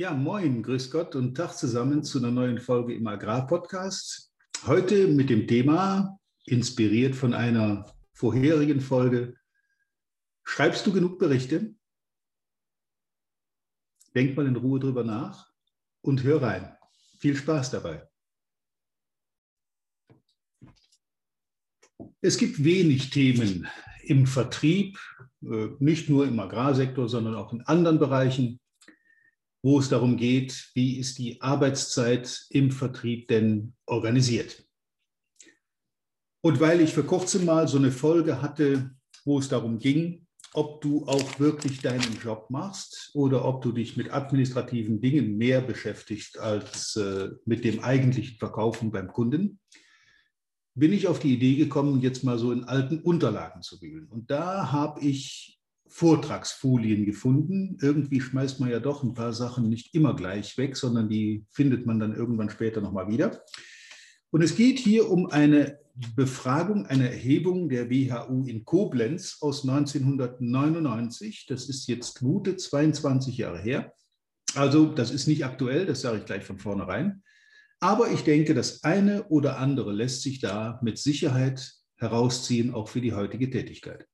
Ja, moin, grüß Gott und Tag zusammen zu einer neuen Folge im Agrarpodcast. Heute mit dem Thema, inspiriert von einer vorherigen Folge, schreibst du genug Berichte? Denk mal in Ruhe drüber nach und hör rein. Viel Spaß dabei. Es gibt wenig Themen im Vertrieb, äh, nicht nur im Agrarsektor, sondern auch in anderen Bereichen, wo es darum geht, wie ist die Arbeitszeit im Vertrieb denn organisiert. Und weil ich vor kurzem mal so eine Folge hatte, wo es darum ging, ob du auch wirklich deinen Job machst oder ob du dich mit administrativen Dingen mehr beschäftigst als äh, mit dem eigentlichen Verkaufen beim Kunden, bin ich auf die Idee gekommen, jetzt mal so in alten Unterlagen zu wühlen. Und da habe ich Vortragsfolien gefunden. Irgendwie schmeißt man ja doch ein paar Sachen nicht immer gleich weg, sondern die findet man dann irgendwann später nochmal wieder. Und es geht hier um eine Befragung, eine Erhebung der WHU in Koblenz aus 1999. Das ist jetzt gute 22 Jahre her. Also das ist nicht aktuell, das sage ich gleich von vornherein. Aber ich denke, das eine oder andere lässt sich da mit Sicherheit herausziehen, auch für die heutige Tätigkeit.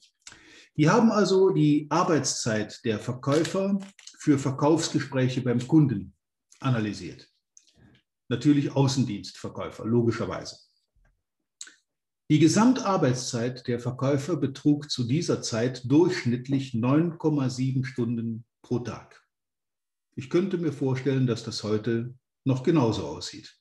Die haben also die Arbeitszeit der Verkäufer für Verkaufsgespräche beim Kunden analysiert. Natürlich Außendienstverkäufer, logischerweise. Die Gesamtarbeitszeit der Verkäufer betrug zu dieser Zeit durchschnittlich 9,7 Stunden pro Tag. Ich könnte mir vorstellen, dass das heute noch genauso aussieht.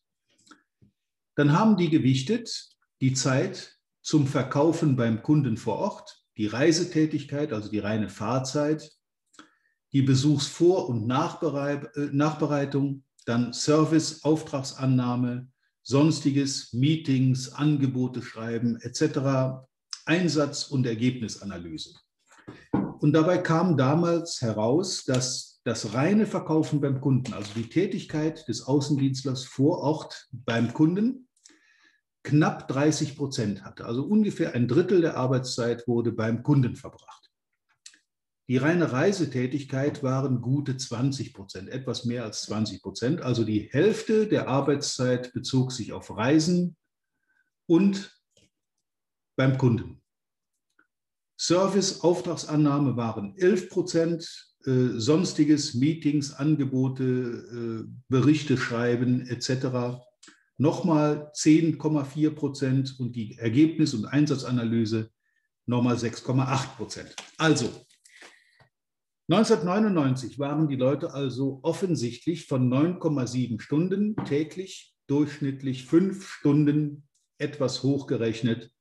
Dann haben die gewichtet die Zeit zum Verkaufen beim Kunden vor Ort die Reisetätigkeit, also die reine Fahrzeit, die Besuchsvor- und äh, Nachbereitung, dann Service, Auftragsannahme, sonstiges, Meetings, Angebote schreiben etc., Einsatz- und Ergebnisanalyse. Und dabei kam damals heraus, dass das reine Verkaufen beim Kunden, also die Tätigkeit des Außendienstlers vor Ort beim Kunden, knapp 30 Prozent hatte. Also ungefähr ein Drittel der Arbeitszeit wurde beim Kunden verbracht. Die reine Reisetätigkeit waren gute 20 Prozent, etwas mehr als 20 Prozent. Also die Hälfte der Arbeitszeit bezog sich auf Reisen und beim Kunden. Service, Auftragsannahme waren 11 Prozent, äh, sonstiges, Meetings, Angebote, äh, Berichte schreiben etc nochmal 10,4 Prozent und die Ergebnis- und Einsatzanalyse nochmal 6,8 Prozent. Also 1999 waren die Leute also offensichtlich von 9,7 Stunden täglich durchschnittlich fünf Stunden etwas hochgerechnet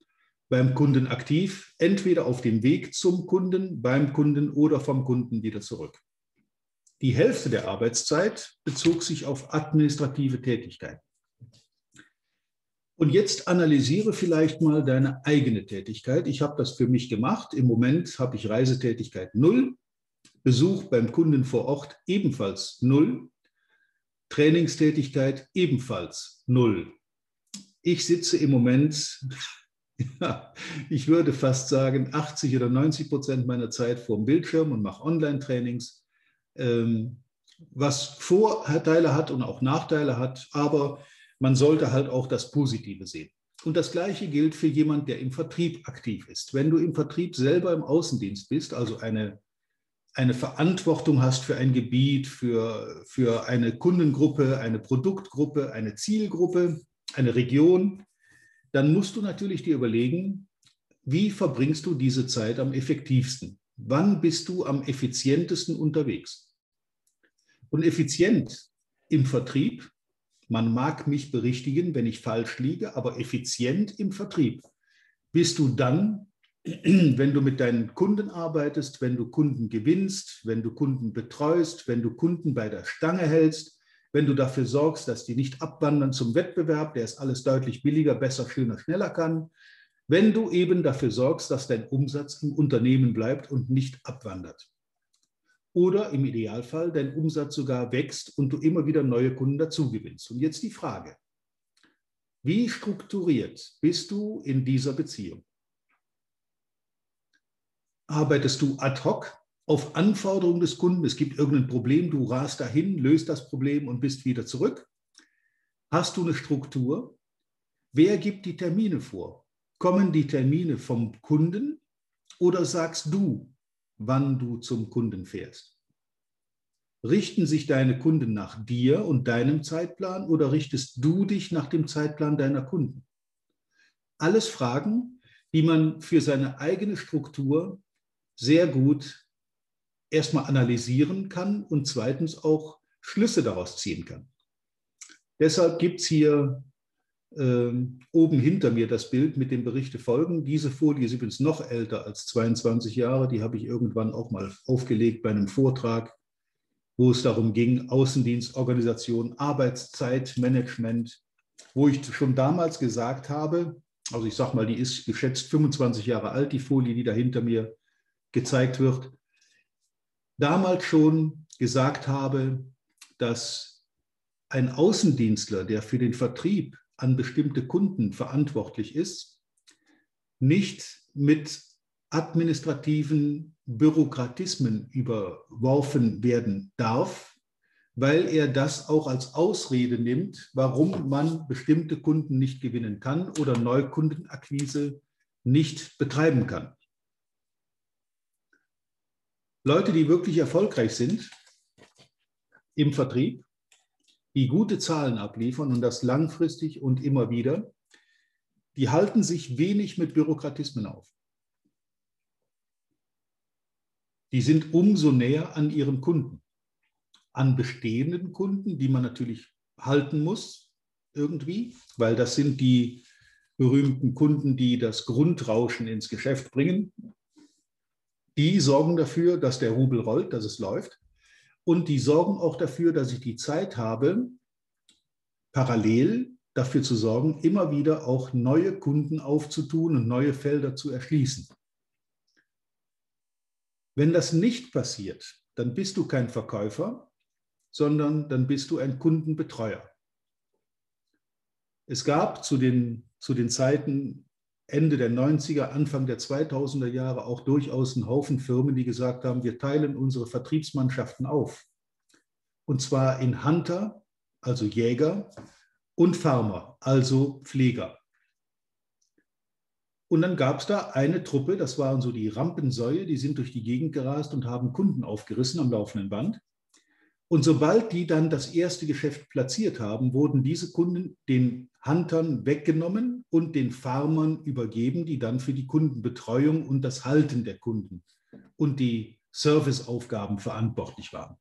beim Kunden aktiv, entweder auf dem Weg zum Kunden, beim Kunden oder vom Kunden wieder zurück. Die Hälfte der Arbeitszeit bezog sich auf administrative Tätigkeiten. Und jetzt analysiere vielleicht mal deine eigene Tätigkeit. Ich habe das für mich gemacht. Im Moment habe ich Reisetätigkeit null, Besuch beim Kunden vor Ort ebenfalls null, Trainingstätigkeit ebenfalls null. Ich sitze im Moment, ja, ich würde fast sagen, 80 oder 90 Prozent meiner Zeit vor dem Bildschirm und mache Online-Trainings, ähm, was Vorteile hat und auch Nachteile hat. Aber man sollte halt auch das Positive sehen. Und das Gleiche gilt für jemand, der im Vertrieb aktiv ist. Wenn du im Vertrieb selber im Außendienst bist, also eine, eine Verantwortung hast für ein Gebiet, für, für eine Kundengruppe, eine Produktgruppe, eine Zielgruppe, eine Region, dann musst du natürlich dir überlegen, wie verbringst du diese Zeit am effektivsten? Wann bist du am effizientesten unterwegs? Und effizient im Vertrieb man mag mich berichtigen, wenn ich falsch liege, aber effizient im Vertrieb. Bist du dann, wenn du mit deinen Kunden arbeitest, wenn du Kunden gewinnst, wenn du Kunden betreust, wenn du Kunden bei der Stange hältst, wenn du dafür sorgst, dass die nicht abwandern zum Wettbewerb, der es alles deutlich billiger, besser, schöner, schneller kann, wenn du eben dafür sorgst, dass dein Umsatz im Unternehmen bleibt und nicht abwandert oder im Idealfall dein Umsatz sogar wächst und du immer wieder neue Kunden dazugewinnst. Und jetzt die Frage, wie strukturiert bist du in dieser Beziehung? Arbeitest du ad hoc auf Anforderung des Kunden, es gibt irgendein Problem, du rast dahin, löst das Problem und bist wieder zurück. Hast du eine Struktur? Wer gibt die Termine vor? Kommen die Termine vom Kunden oder sagst du, wann du zum Kunden fährst? Richten sich deine Kunden nach dir und deinem Zeitplan oder richtest du dich nach dem Zeitplan deiner Kunden? Alles Fragen, die man für seine eigene Struktur sehr gut erstmal analysieren kann und zweitens auch Schlüsse daraus ziehen kann. Deshalb gibt es hier äh, oben hinter mir das Bild mit den Berichte folgen. Diese Folie ist übrigens noch älter als 22 Jahre. Die habe ich irgendwann auch mal aufgelegt bei einem Vortrag, wo es darum ging, Außendienstorganisation, Arbeitszeitmanagement, wo ich schon damals gesagt habe, also ich sage mal, die ist geschätzt 25 Jahre alt, die Folie, die da hinter mir gezeigt wird, damals schon gesagt habe, dass ein Außendienstler, der für den Vertrieb an bestimmte Kunden verantwortlich ist, nicht mit administrativen Bürokratismen überworfen werden darf, weil er das auch als Ausrede nimmt, warum man bestimmte Kunden nicht gewinnen kann oder Neukundenakquise nicht betreiben kann. Leute, die wirklich erfolgreich sind im Vertrieb, die gute Zahlen abliefern und das langfristig und immer wieder, die halten sich wenig mit Bürokratismen auf. Die sind umso näher an ihren Kunden, an bestehenden Kunden, die man natürlich halten muss irgendwie, weil das sind die berühmten Kunden, die das Grundrauschen ins Geschäft bringen. Die sorgen dafür, dass der Rubel rollt, dass es läuft. Und die sorgen auch dafür, dass ich die Zeit habe, parallel dafür zu sorgen, immer wieder auch neue Kunden aufzutun und neue Felder zu erschließen. Wenn das nicht passiert, dann bist du kein Verkäufer, sondern dann bist du ein Kundenbetreuer. Es gab zu den, zu den Zeiten Ende der 90er, Anfang der 2000er Jahre auch durchaus einen Haufen Firmen, die gesagt haben, wir teilen unsere Vertriebsmannschaften auf. Und zwar in Hunter, also Jäger, und Farmer, also Pfleger. Und dann gab es da eine Truppe, das waren so die Rampensäue, die sind durch die Gegend gerast und haben Kunden aufgerissen am laufenden Band. Und sobald die dann das erste Geschäft platziert haben, wurden diese Kunden den Huntern weggenommen und den Farmern übergeben, die dann für die Kundenbetreuung und das Halten der Kunden und die Serviceaufgaben verantwortlich waren.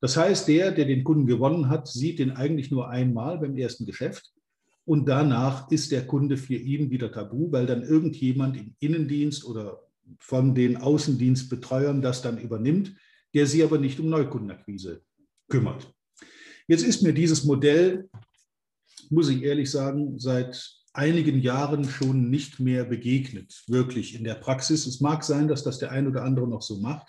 Das heißt, der, der den Kunden gewonnen hat, sieht den eigentlich nur einmal beim ersten Geschäft und danach ist der Kunde für ihn wieder tabu, weil dann irgendjemand im Innendienst oder von den Außendienstbetreuern das dann übernimmt der sich aber nicht um Neukundenakquise kümmert. Jetzt ist mir dieses Modell, muss ich ehrlich sagen, seit einigen Jahren schon nicht mehr begegnet, wirklich in der Praxis. Es mag sein, dass das der ein oder andere noch so macht.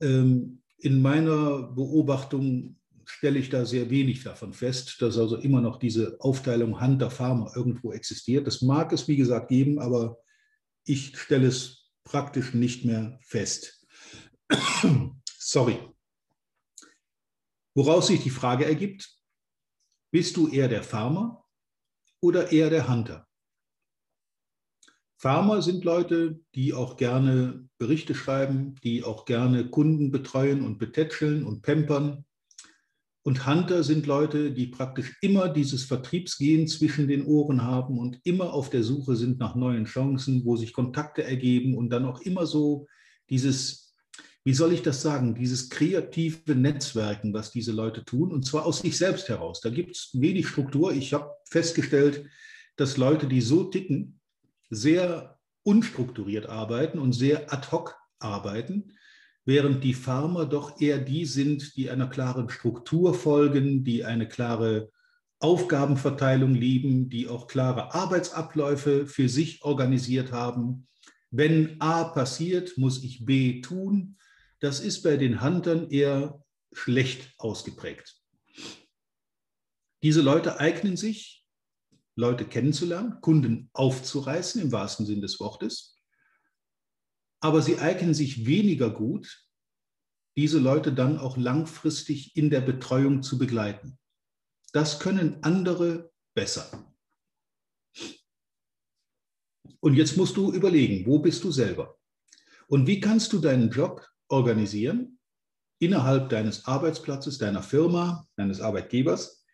Ähm, in meiner Beobachtung stelle ich da sehr wenig davon fest, dass also immer noch diese Aufteilung Hunter-Farmer irgendwo existiert. Das mag es, wie gesagt, geben, aber ich stelle es praktisch nicht mehr fest. Sorry. Woraus sich die Frage ergibt, bist du eher der Farmer oder eher der Hunter? Farmer sind Leute, die auch gerne Berichte schreiben, die auch gerne Kunden betreuen und betätscheln und pampern. Und Hunter sind Leute, die praktisch immer dieses Vertriebsgehen zwischen den Ohren haben und immer auf der Suche sind nach neuen Chancen, wo sich Kontakte ergeben und dann auch immer so dieses wie soll ich das sagen, dieses kreative Netzwerken, was diese Leute tun, und zwar aus sich selbst heraus. Da gibt es wenig Struktur. Ich habe festgestellt, dass Leute, die so ticken, sehr unstrukturiert arbeiten und sehr ad hoc arbeiten, während die Farmer doch eher die sind, die einer klaren Struktur folgen, die eine klare Aufgabenverteilung lieben, die auch klare Arbeitsabläufe für sich organisiert haben. Wenn A passiert, muss ich B tun. Das ist bei den Huntern eher schlecht ausgeprägt. Diese Leute eignen sich, Leute kennenzulernen, Kunden aufzureißen im wahrsten Sinn des Wortes. aber sie eignen sich weniger gut, diese Leute dann auch langfristig in der Betreuung zu begleiten. Das können andere besser. Und jetzt musst du überlegen, wo bist du selber? Und wie kannst du deinen Job organisieren innerhalb deines Arbeitsplatzes, deiner Firma, deines Arbeitgebers?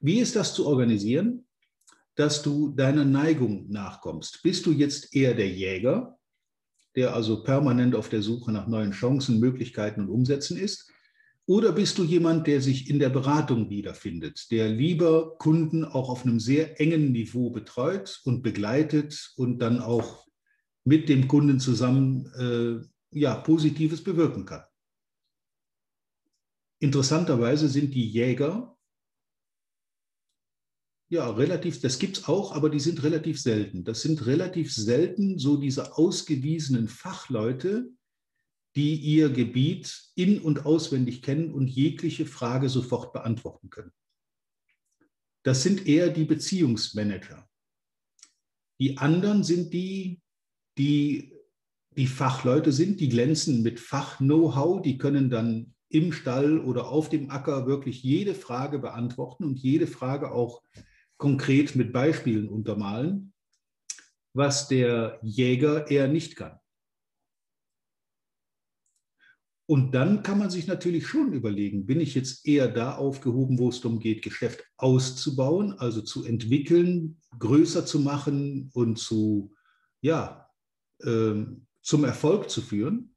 Wie ist das zu organisieren, dass du deiner Neigung nachkommst? Bist du jetzt eher der Jäger, der also permanent auf der Suche nach neuen Chancen, Möglichkeiten und Umsätzen ist? Oder bist du jemand, der sich in der Beratung wiederfindet, der lieber Kunden auch auf einem sehr engen Niveau betreut und begleitet und dann auch mit dem Kunden zusammen äh, ja, Positives bewirken kann? Interessanterweise sind die Jäger ja relativ, das gibt es auch, aber die sind relativ selten. Das sind relativ selten so diese ausgewiesenen Fachleute, die ihr Gebiet in und auswendig kennen und jegliche Frage sofort beantworten können. Das sind eher die Beziehungsmanager. Die anderen sind die, die die Fachleute sind, die glänzen mit Fach-Know-how, die können dann im Stall oder auf dem Acker wirklich jede Frage beantworten und jede Frage auch konkret mit Beispielen untermalen, was der Jäger eher nicht kann. Und dann kann man sich natürlich schon überlegen, bin ich jetzt eher da aufgehoben, wo es darum geht, Geschäft auszubauen, also zu entwickeln, größer zu machen und zu, ja, äh, zum Erfolg zu führen?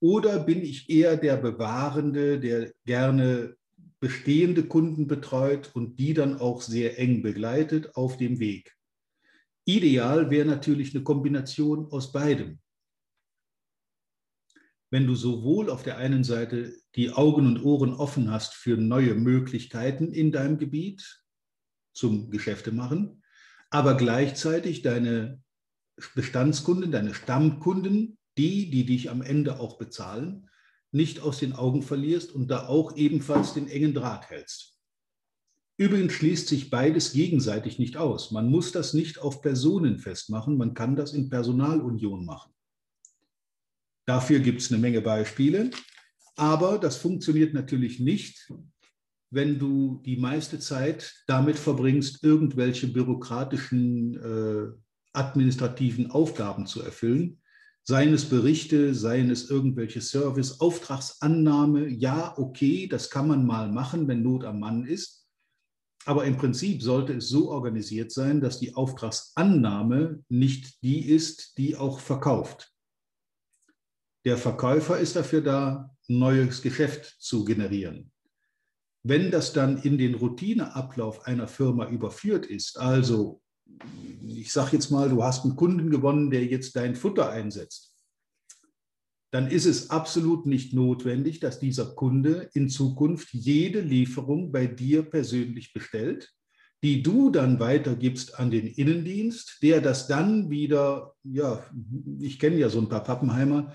Oder bin ich eher der Bewahrende, der gerne bestehende Kunden betreut und die dann auch sehr eng begleitet auf dem Weg? Ideal wäre natürlich eine Kombination aus beidem wenn du sowohl auf der einen Seite die Augen und Ohren offen hast für neue Möglichkeiten in deinem Gebiet zum Geschäfte machen, aber gleichzeitig deine Bestandskunden, deine Stammkunden, die, die dich am Ende auch bezahlen, nicht aus den Augen verlierst und da auch ebenfalls den engen Draht hältst. Übrigens schließt sich beides gegenseitig nicht aus. Man muss das nicht auf Personen festmachen, man kann das in Personalunion machen. Dafür gibt es eine Menge Beispiele. Aber das funktioniert natürlich nicht, wenn du die meiste Zeit damit verbringst, irgendwelche bürokratischen, äh, administrativen Aufgaben zu erfüllen. Seien es Berichte, seien es irgendwelche Service, Auftragsannahme. Ja, okay, das kann man mal machen, wenn Not am Mann ist. Aber im Prinzip sollte es so organisiert sein, dass die Auftragsannahme nicht die ist, die auch verkauft. Der Verkäufer ist dafür da, neues Geschäft zu generieren. Wenn das dann in den Routineablauf einer Firma überführt ist, also ich sage jetzt mal, du hast einen Kunden gewonnen, der jetzt dein Futter einsetzt, dann ist es absolut nicht notwendig, dass dieser Kunde in Zukunft jede Lieferung bei dir persönlich bestellt, die du dann weitergibst an den Innendienst, der das dann wieder, ja, ich kenne ja so ein paar Pappenheimer,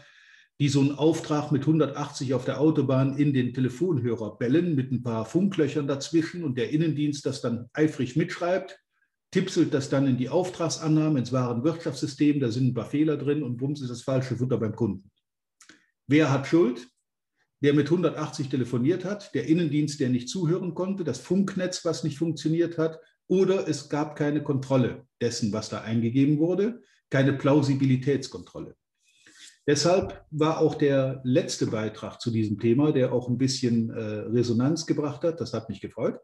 die so einen Auftrag mit 180 auf der Autobahn in den Telefonhörer bellen, mit ein paar Funklöchern dazwischen und der Innendienst das dann eifrig mitschreibt, tipselt das dann in die Auftragsannahme, ins Warenwirtschaftssystem, da sind ein paar Fehler drin und bums ist das falsche Futter beim Kunden. Wer hat Schuld? Der mit 180 telefoniert hat, der Innendienst, der nicht zuhören konnte, das Funknetz, was nicht funktioniert hat, oder es gab keine Kontrolle dessen, was da eingegeben wurde, keine Plausibilitätskontrolle. Deshalb war auch der letzte Beitrag zu diesem Thema, der auch ein bisschen äh, Resonanz gebracht hat, das hat mich gefreut.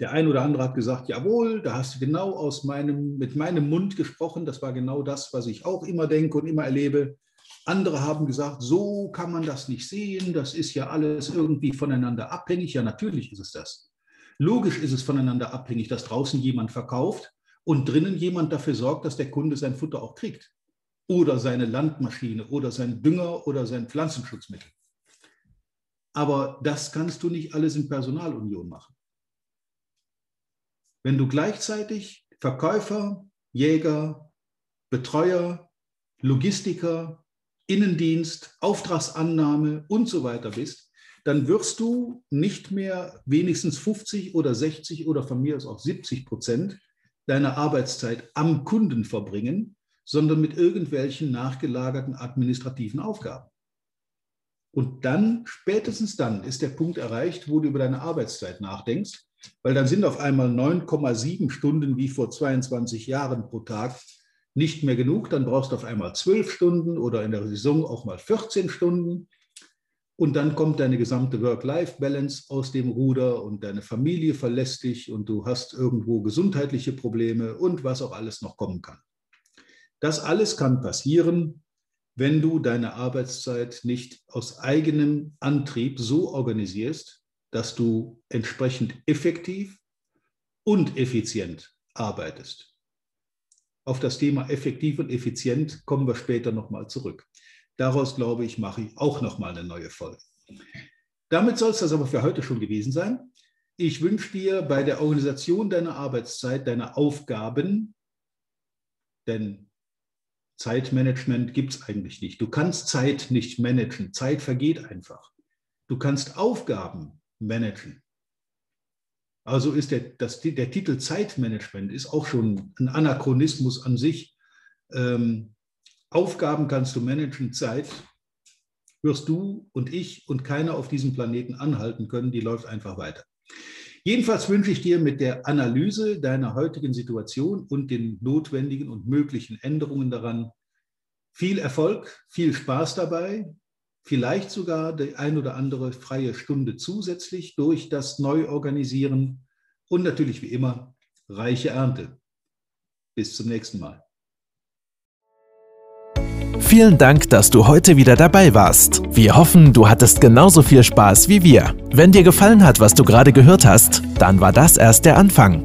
Der ein oder andere hat gesagt, jawohl, da hast du genau aus meinem, mit meinem Mund gesprochen, das war genau das, was ich auch immer denke und immer erlebe. Andere haben gesagt, so kann man das nicht sehen, das ist ja alles irgendwie voneinander abhängig. Ja, natürlich ist es das. Logisch ist es voneinander abhängig, dass draußen jemand verkauft und drinnen jemand dafür sorgt, dass der Kunde sein Futter auch kriegt oder seine Landmaschine oder sein Dünger oder sein Pflanzenschutzmittel. Aber das kannst du nicht alles in Personalunion machen. Wenn du gleichzeitig Verkäufer, Jäger, Betreuer, Logistiker, Innendienst, Auftragsannahme und so weiter bist, dann wirst du nicht mehr wenigstens 50 oder 60 oder von mir aus auch 70 Prozent deiner Arbeitszeit am Kunden verbringen, sondern mit irgendwelchen nachgelagerten administrativen Aufgaben. Und dann, spätestens dann, ist der Punkt erreicht, wo du über deine Arbeitszeit nachdenkst, weil dann sind auf einmal 9,7 Stunden wie vor 22 Jahren pro Tag nicht mehr genug. Dann brauchst du auf einmal 12 Stunden oder in der Saison auch mal 14 Stunden. Und dann kommt deine gesamte Work-Life-Balance aus dem Ruder und deine Familie verlässt dich und du hast irgendwo gesundheitliche Probleme und was auch alles noch kommen kann. Das alles kann passieren, wenn du deine Arbeitszeit nicht aus eigenem Antrieb so organisierst, dass du entsprechend effektiv und effizient arbeitest. Auf das Thema effektiv und effizient kommen wir später nochmal zurück. Daraus, glaube ich, mache ich auch nochmal eine neue Folge. Damit soll es das aber für heute schon gewesen sein. Ich wünsche dir bei der Organisation deiner Arbeitszeit, deiner Aufgaben, denn Zeitmanagement gibt es eigentlich nicht. Du kannst Zeit nicht managen. Zeit vergeht einfach. Du kannst Aufgaben managen. Also ist der, das, der Titel Zeitmanagement ist auch schon ein Anachronismus an sich. Ähm, Aufgaben kannst du managen, Zeit wirst du und ich und keiner auf diesem Planeten anhalten können, die läuft einfach weiter. Jedenfalls wünsche ich dir mit der Analyse deiner heutigen Situation und den notwendigen und möglichen Änderungen daran viel Erfolg, viel Spaß dabei, vielleicht sogar die ein oder andere freie Stunde zusätzlich durch das Neuorganisieren und natürlich wie immer reiche Ernte. Bis zum nächsten Mal. Vielen Dank, dass du heute wieder dabei warst. Wir hoffen, du hattest genauso viel Spaß wie wir. Wenn dir gefallen hat, was du gerade gehört hast, dann war das erst der Anfang.